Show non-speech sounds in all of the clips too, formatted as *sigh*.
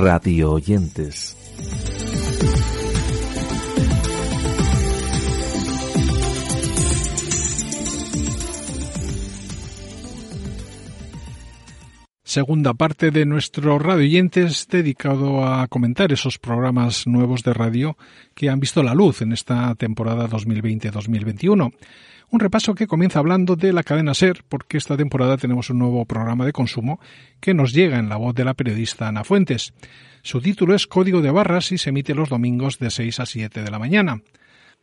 Radio oyentes. Segunda parte de nuestro Radio Oyentes dedicado a comentar esos programas nuevos de radio que han visto la luz en esta temporada 2020-2021. Un repaso que comienza hablando de la cadena SER, porque esta temporada tenemos un nuevo programa de consumo que nos llega en la voz de la periodista Ana Fuentes. Su título es Código de Barras y se emite los domingos de 6 a 7 de la mañana.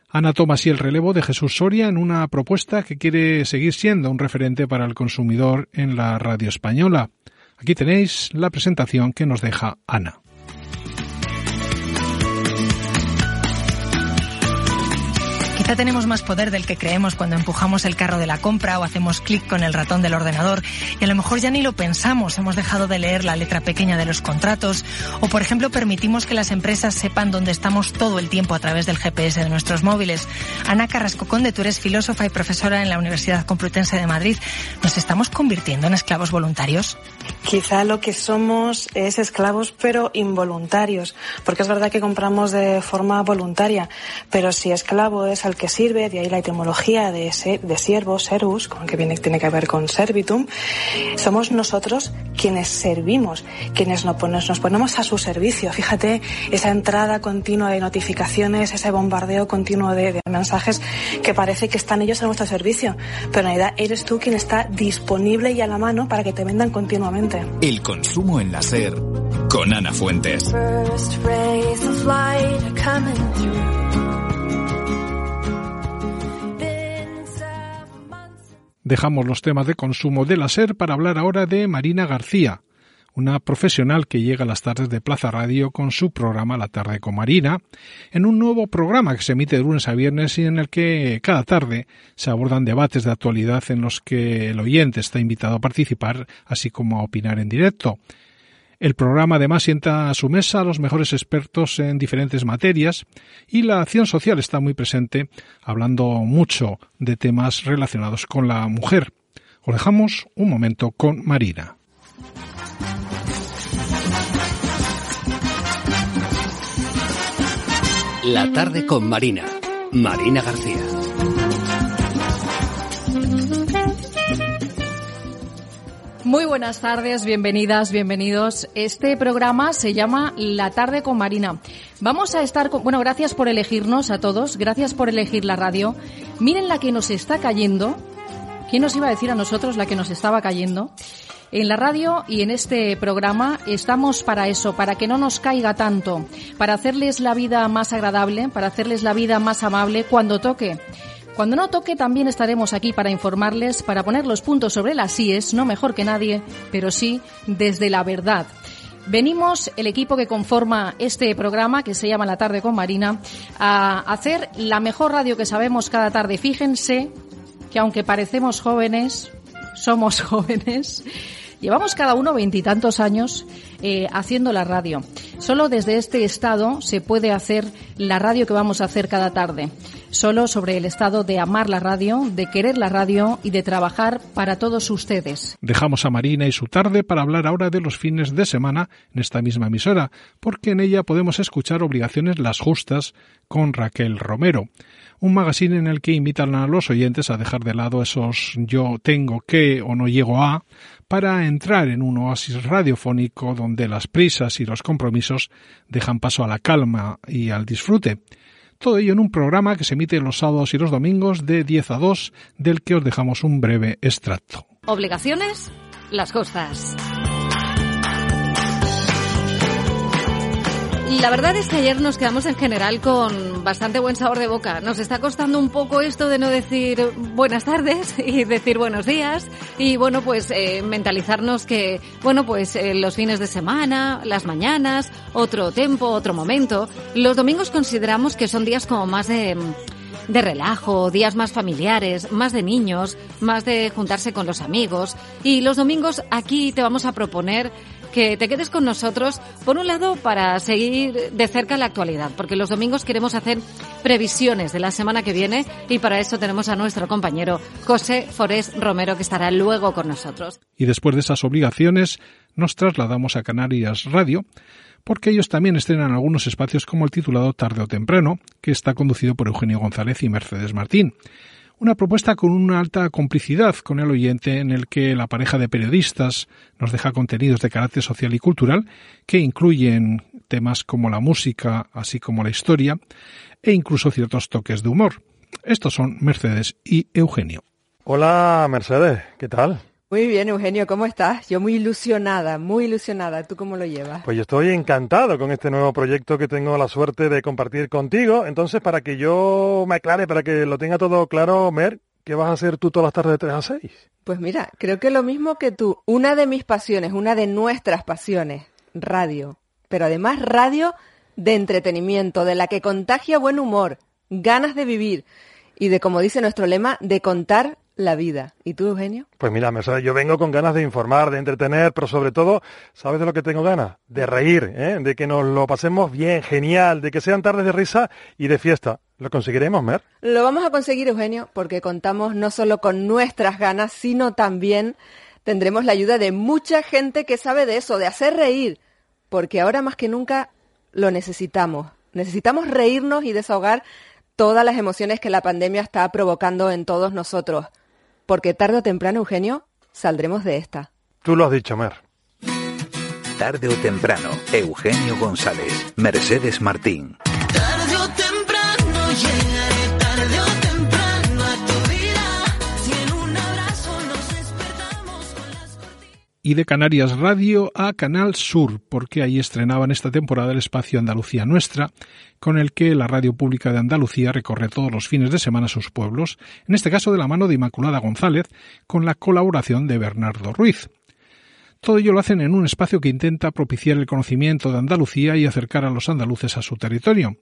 Ana toma así el relevo de Jesús Soria en una propuesta que quiere seguir siendo un referente para el consumidor en la radio española. Aquí tenéis la presentación que nos deja Ana. Quizá tenemos más poder del que creemos cuando empujamos el carro de la compra o hacemos clic con el ratón del ordenador y a lo mejor ya ni lo pensamos, hemos dejado de leer la letra pequeña de los contratos o por ejemplo permitimos que las empresas sepan dónde estamos todo el tiempo a través del GPS de nuestros móviles. Ana Carrasco Conde, tú eres filósofa y profesora en la Universidad Complutense de Madrid. ¿Nos estamos convirtiendo en esclavos voluntarios? Quizá lo que somos es esclavos pero involuntarios, porque es verdad que compramos de forma voluntaria, pero si esclavo es al que sirve, de ahí la etimología de, ser, de siervo, servus, con que viene, tiene que ver con servitum, somos nosotros quienes servimos, quienes nos ponemos, nos ponemos a su servicio. Fíjate esa entrada continua de notificaciones, ese bombardeo continuo de, de mensajes que parece que están ellos a nuestro servicio, pero en realidad eres tú quien está disponible y a la mano para que te vendan continuamente. El consumo en la SER con Ana Fuentes. Dejamos los temas de consumo de la SER para hablar ahora de Marina García, una profesional que llega las tardes de Plaza Radio con su programa La tarde con Marina, en un nuevo programa que se emite de lunes a viernes y en el que cada tarde se abordan debates de actualidad en los que el oyente está invitado a participar, así como a opinar en directo. El programa además sienta a su mesa a los mejores expertos en diferentes materias y la acción social está muy presente, hablando mucho de temas relacionados con la mujer. Os dejamos un momento con Marina. La tarde con Marina. Marina García. Muy buenas tardes, bienvenidas, bienvenidos. Este programa se llama La tarde con Marina. Vamos a estar con, bueno, gracias por elegirnos a todos, gracias por elegir la radio. Miren la que nos está cayendo. ¿Quién nos iba a decir a nosotros la que nos estaba cayendo? En la radio y en este programa estamos para eso, para que no nos caiga tanto, para hacerles la vida más agradable, para hacerles la vida más amable cuando toque. Cuando no toque también estaremos aquí para informarles, para poner los puntos sobre las IES, no mejor que nadie, pero sí desde la verdad. Venimos, el equipo que conforma este programa, que se llama La tarde con Marina, a hacer la mejor radio que sabemos cada tarde. Fíjense que aunque parecemos jóvenes, somos *laughs* jóvenes. Llevamos cada uno veintitantos años eh, haciendo la radio. Solo desde este estado se puede hacer la radio que vamos a hacer cada tarde. Solo sobre el estado de amar la radio, de querer la radio y de trabajar para todos ustedes. Dejamos a Marina y su tarde para hablar ahora de los fines de semana en esta misma emisora, porque en ella podemos escuchar Obligaciones las Justas con Raquel Romero un magazine en el que invitan a los oyentes a dejar de lado esos yo tengo que o no llego a para entrar en un oasis radiofónico donde las prisas y los compromisos dejan paso a la calma y al disfrute. Todo ello en un programa que se emite los sábados y los domingos de 10 a 2, del que os dejamos un breve extracto. Obligaciones, las justas. La verdad es que ayer nos quedamos en general con bastante buen sabor de boca. Nos está costando un poco esto de no decir buenas tardes *laughs* y decir buenos días y bueno, pues eh, mentalizarnos que, bueno, pues eh, los fines de semana, las mañanas, otro tiempo, otro momento. Los domingos consideramos que son días como más de de relajo, días más familiares, más de niños, más de juntarse con los amigos. Y los domingos aquí te vamos a proponer que te quedes con nosotros, por un lado, para seguir de cerca la actualidad, porque los domingos queremos hacer previsiones de la semana que viene y para eso tenemos a nuestro compañero José Forés Romero, que estará luego con nosotros. Y después de esas obligaciones, nos trasladamos a Canarias Radio, porque ellos también estrenan algunos espacios como el titulado Tarde o Temprano, que está conducido por Eugenio González y Mercedes Martín una propuesta con una alta complicidad con el oyente en el que la pareja de periodistas nos deja contenidos de carácter social y cultural que incluyen temas como la música, así como la historia, e incluso ciertos toques de humor. Estos son Mercedes y Eugenio. Hola Mercedes, ¿qué tal? Muy bien, Eugenio, ¿cómo estás? Yo muy ilusionada, muy ilusionada. ¿Tú cómo lo llevas? Pues yo estoy encantado con este nuevo proyecto que tengo la suerte de compartir contigo. Entonces, para que yo me aclare, para que lo tenga todo claro, Mer, ¿qué vas a hacer tú todas las tardes de 3 a 6? Pues mira, creo que lo mismo que tú. Una de mis pasiones, una de nuestras pasiones, radio. Pero además radio de entretenimiento, de la que contagia buen humor, ganas de vivir y de, como dice nuestro lema, de contar la vida. ¿Y tú, Eugenio? Pues mira, yo vengo con ganas de informar, de entretener, pero sobre todo, ¿sabes de lo que tengo ganas? De reír, ¿eh? de que nos lo pasemos bien, genial, de que sean tardes de risa y de fiesta. ¿Lo conseguiremos, Mer? Lo vamos a conseguir, Eugenio, porque contamos no solo con nuestras ganas, sino también tendremos la ayuda de mucha gente que sabe de eso, de hacer reír, porque ahora más que nunca lo necesitamos. Necesitamos reírnos y desahogar todas las emociones que la pandemia está provocando en todos nosotros porque tarde o temprano, Eugenio, saldremos de esta. Tú lo has dicho, Mer. Tarde o temprano, Eugenio González, Mercedes Martín. Tarde o temprano llegaré, y de Canarias Radio a Canal Sur, porque ahí estrenaban esta temporada el espacio Andalucía Nuestra, con el que la radio pública de Andalucía recorre todos los fines de semana sus pueblos, en este caso de la mano de Inmaculada González, con la colaboración de Bernardo Ruiz. Todo ello lo hacen en un espacio que intenta propiciar el conocimiento de Andalucía y acercar a los andaluces a su territorio.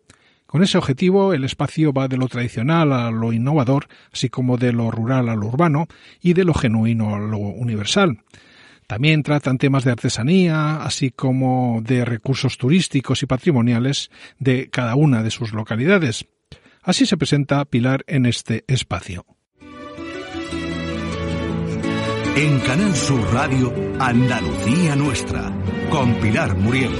Con ese objetivo, el espacio va de lo tradicional a lo innovador, así como de lo rural a lo urbano y de lo genuino a lo universal. También tratan temas de artesanía, así como de recursos turísticos y patrimoniales de cada una de sus localidades. Así se presenta Pilar en este espacio. En Canal Sur Radio, Andalucía Nuestra, con Pilar Muriel.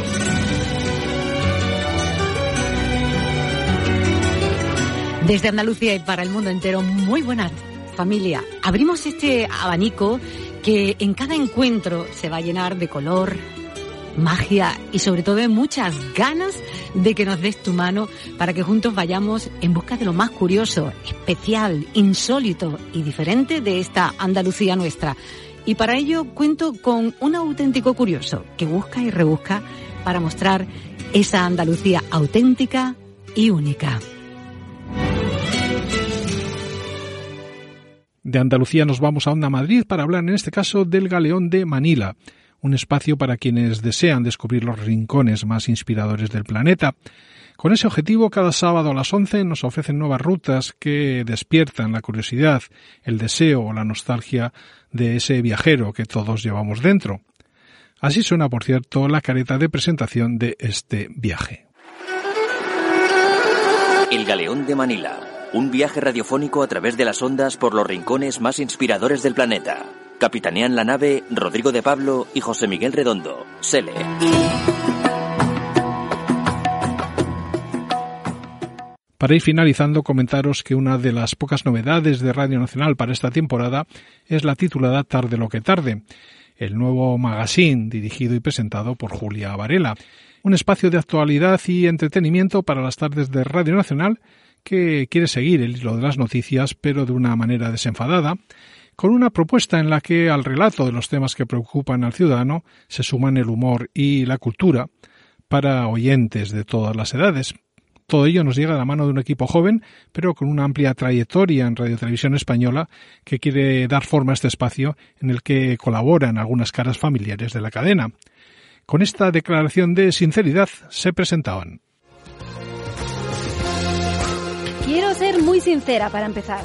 Desde Andalucía y para el mundo entero, muy buenas familia. Abrimos este abanico que en cada encuentro se va a llenar de color, magia y sobre todo de muchas ganas de que nos des tu mano para que juntos vayamos en busca de lo más curioso, especial, insólito y diferente de esta Andalucía nuestra. Y para ello cuento con un auténtico curioso que busca y rebusca para mostrar esa Andalucía auténtica y única. De Andalucía nos vamos a Madrid para hablar en este caso del Galeón de Manila, un espacio para quienes desean descubrir los rincones más inspiradores del planeta. Con ese objetivo, cada sábado a las 11 nos ofrecen nuevas rutas que despiertan la curiosidad, el deseo o la nostalgia de ese viajero que todos llevamos dentro. Así suena, por cierto, la careta de presentación de este viaje. El Galeón de Manila un viaje radiofónico a través de las ondas por los rincones más inspiradores del planeta. Capitanean la nave Rodrigo de Pablo y José Miguel Redondo. Sele. Para ir finalizando, comentaros que una de las pocas novedades de Radio Nacional para esta temporada es la titulada Tarde lo que tarde, el nuevo magazine dirigido y presentado por Julia Varela, un espacio de actualidad y entretenimiento para las tardes de Radio Nacional que quiere seguir el hilo de las noticias, pero de una manera desenfadada, con una propuesta en la que al relato de los temas que preocupan al ciudadano se suman el humor y la cultura, para oyentes de todas las edades. Todo ello nos llega de la mano de un equipo joven, pero con una amplia trayectoria en Radio Televisión Española, que quiere dar forma a este espacio en el que colaboran algunas caras familiares de la cadena. Con esta declaración de sinceridad se presentaban. Quiero ser muy sincera para empezar.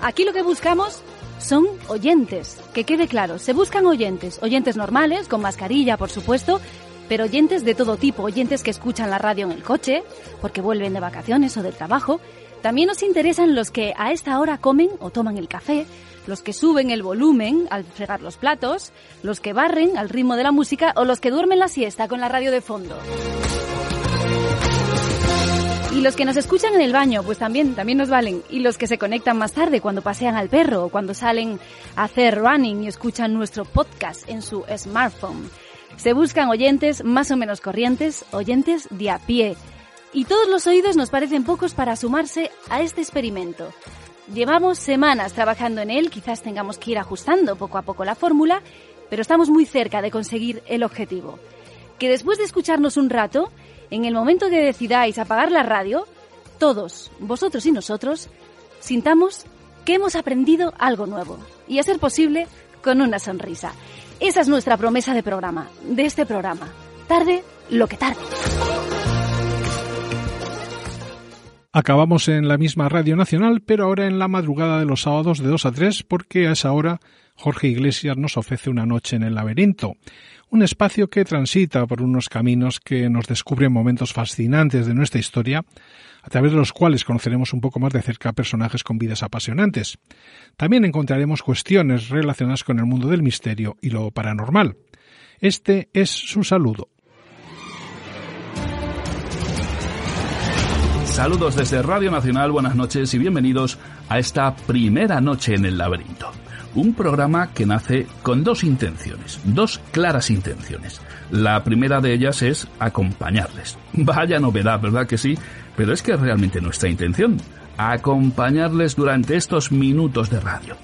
Aquí lo que buscamos son oyentes. Que quede claro, se buscan oyentes. Oyentes normales, con mascarilla, por supuesto, pero oyentes de todo tipo. Oyentes que escuchan la radio en el coche, porque vuelven de vacaciones o del trabajo. También nos interesan los que a esta hora comen o toman el café, los que suben el volumen al fregar los platos, los que barren al ritmo de la música o los que duermen la siesta con la radio de fondo. Los que nos escuchan en el baño, pues también, también nos valen. Y los que se conectan más tarde cuando pasean al perro o cuando salen a hacer running y escuchan nuestro podcast en su smartphone. Se buscan oyentes más o menos corrientes, oyentes de a pie. Y todos los oídos nos parecen pocos para sumarse a este experimento. Llevamos semanas trabajando en él, quizás tengamos que ir ajustando poco a poco la fórmula, pero estamos muy cerca de conseguir el objetivo. Que después de escucharnos un rato, en el momento que decidáis apagar la radio, todos, vosotros y nosotros, sintamos que hemos aprendido algo nuevo. Y a ser posible, con una sonrisa. Esa es nuestra promesa de programa, de este programa. Tarde lo que tarde. Acabamos en la misma Radio Nacional, pero ahora en la madrugada de los sábados de 2 a 3, porque a esa hora Jorge Iglesias nos ofrece una noche en el laberinto, un espacio que transita por unos caminos que nos descubren momentos fascinantes de nuestra historia, a través de los cuales conoceremos un poco más de cerca personajes con vidas apasionantes. También encontraremos cuestiones relacionadas con el mundo del misterio y lo paranormal. Este es su saludo. Saludos desde Radio Nacional, buenas noches y bienvenidos a esta primera noche en el laberinto. Un programa que nace con dos intenciones, dos claras intenciones. La primera de ellas es acompañarles. *laughs* Vaya novedad, ¿verdad que sí? Pero es que es realmente nuestra intención, acompañarles durante estos minutos de radio.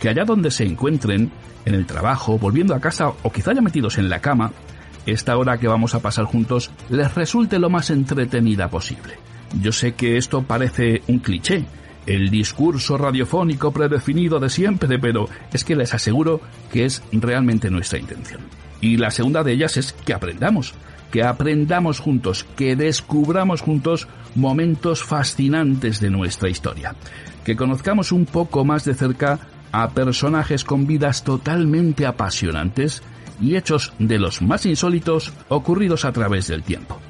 Que allá donde se encuentren, en el trabajo, volviendo a casa o quizá ya metidos en la cama, esta hora que vamos a pasar juntos les resulte lo más entretenida posible. Yo sé que esto parece un cliché, el discurso radiofónico predefinido de siempre, pero es que les aseguro que es realmente nuestra intención. Y la segunda de ellas es que aprendamos, que aprendamos juntos, que descubramos juntos momentos fascinantes de nuestra historia, que conozcamos un poco más de cerca a personajes con vidas totalmente apasionantes y hechos de los más insólitos ocurridos a través del tiempo.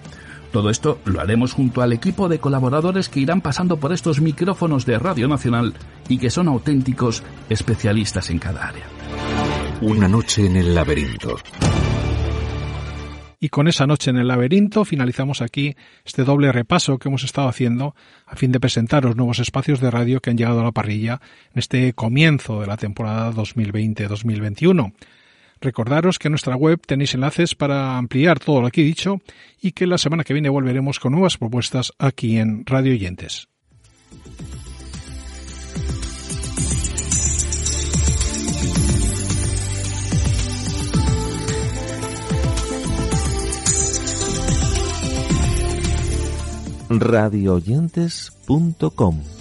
Todo esto lo haremos junto al equipo de colaboradores que irán pasando por estos micrófonos de Radio Nacional y que son auténticos especialistas en cada área. Una noche en el laberinto. Y con esa noche en el laberinto finalizamos aquí este doble repaso que hemos estado haciendo a fin de presentaros nuevos espacios de radio que han llegado a la parrilla en este comienzo de la temporada 2020-2021. Recordaros que en nuestra web tenéis enlaces para ampliar todo lo he dicho y que la semana que viene volveremos con nuevas propuestas aquí en Radio Oyentes. radioyentes.com